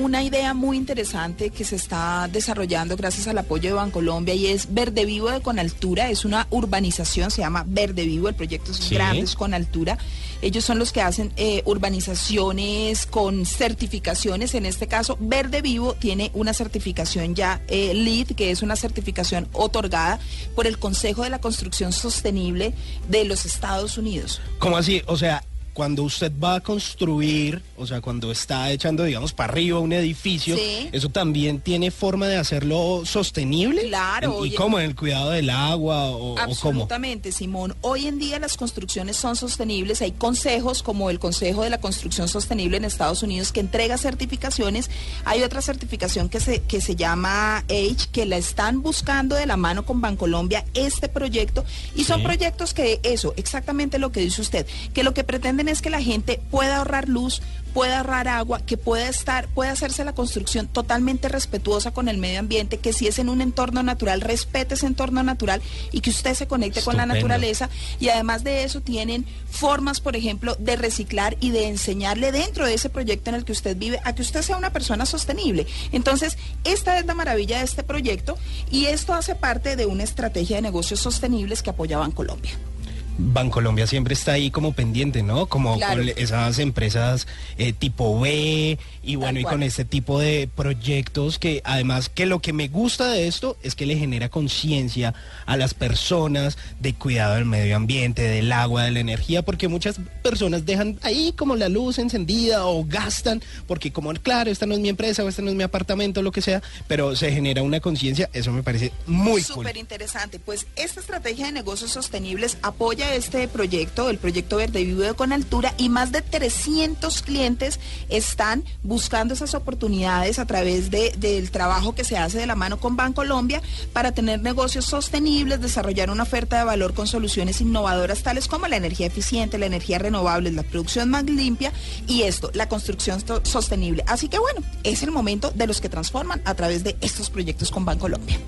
una idea muy interesante que se está desarrollando gracias al apoyo de Bancolombia y es Verde Vivo de Conaltura. Es una urbanización, se llama Verde Vivo, el proyecto es Sí. Grandes con Altura. Ellos son los que hacen eh, urbanizaciones con certificaciones. En este caso, Verde Vivo tiene una certificación ya eh, LEED, que es una certificación otorgada por el Consejo de la Construcción Sostenible de los Estados Unidos. ¿Cómo así? O sea, cuando usted va a construir, o sea, cuando está echando, digamos, para arriba un edificio, Sí. ¿eso también tiene forma de hacerlo sostenible? Claro, ¿Y oye. cómo? ¿En el cuidado del agua o, o cómo? Absolutamente, Simón. Hoy en día las construcciones son sostenibles. Hay consejos como el Consejo de la Construcción Sostenible en Estados Unidos que entrega certificaciones. Hay otra certificación que se, que se llama H, que la están buscando de la mano con Bancolombia este proyecto. Y son Sí. proyectos que eso, exactamente lo que dice usted, que lo que pretenden es que la gente pueda ahorrar luz, pueda ahorrar agua, que pueda estar, pueda hacerse la construcción totalmente respetuosa con el medio ambiente, que si es en un entorno natural, respete ese entorno natural y que usted se conecte con la naturaleza. Y además de eso tienen formas, por ejemplo, de reciclar y de enseñarle dentro de ese proyecto en el que usted vive a que usted sea una persona sostenible. Entonces, esta es la maravilla de este proyecto y esto hace parte de una estrategia de negocios sostenibles que apoyaban Colombia. Bancolombia siempre está ahí como pendiente, ¿no? Como Claro. con esas empresas eh, tipo B y bueno, y cual. con este tipo de proyectos que además que lo que me gusta de esto es que le genera conciencia a las personas de cuidado del medio ambiente, del agua, de la energía, porque muchas personas dejan ahí como la luz encendida o gastan, porque como claro, esta no es mi empresa o este no es mi apartamento, lo que sea, pero se genera una conciencia, eso me parece muy cool. Súper interesante. Pues esta estrategia de negocios sostenibles apoya este proyecto, el proyecto Verde Vivo Con Altura, y más de 300 clientes están buscando esas oportunidades a través de- del trabajo que se hace de la mano con Bancolombia para tener negocios sostenibles, desarrollar una oferta de valor con soluciones innovadoras tales como la energía eficiente, la energía renovable, la producción más limpia y esto, la construcción so- sostenible. Así que bueno, es el momento de los que transforman a través de estos proyectos con Bancolombia.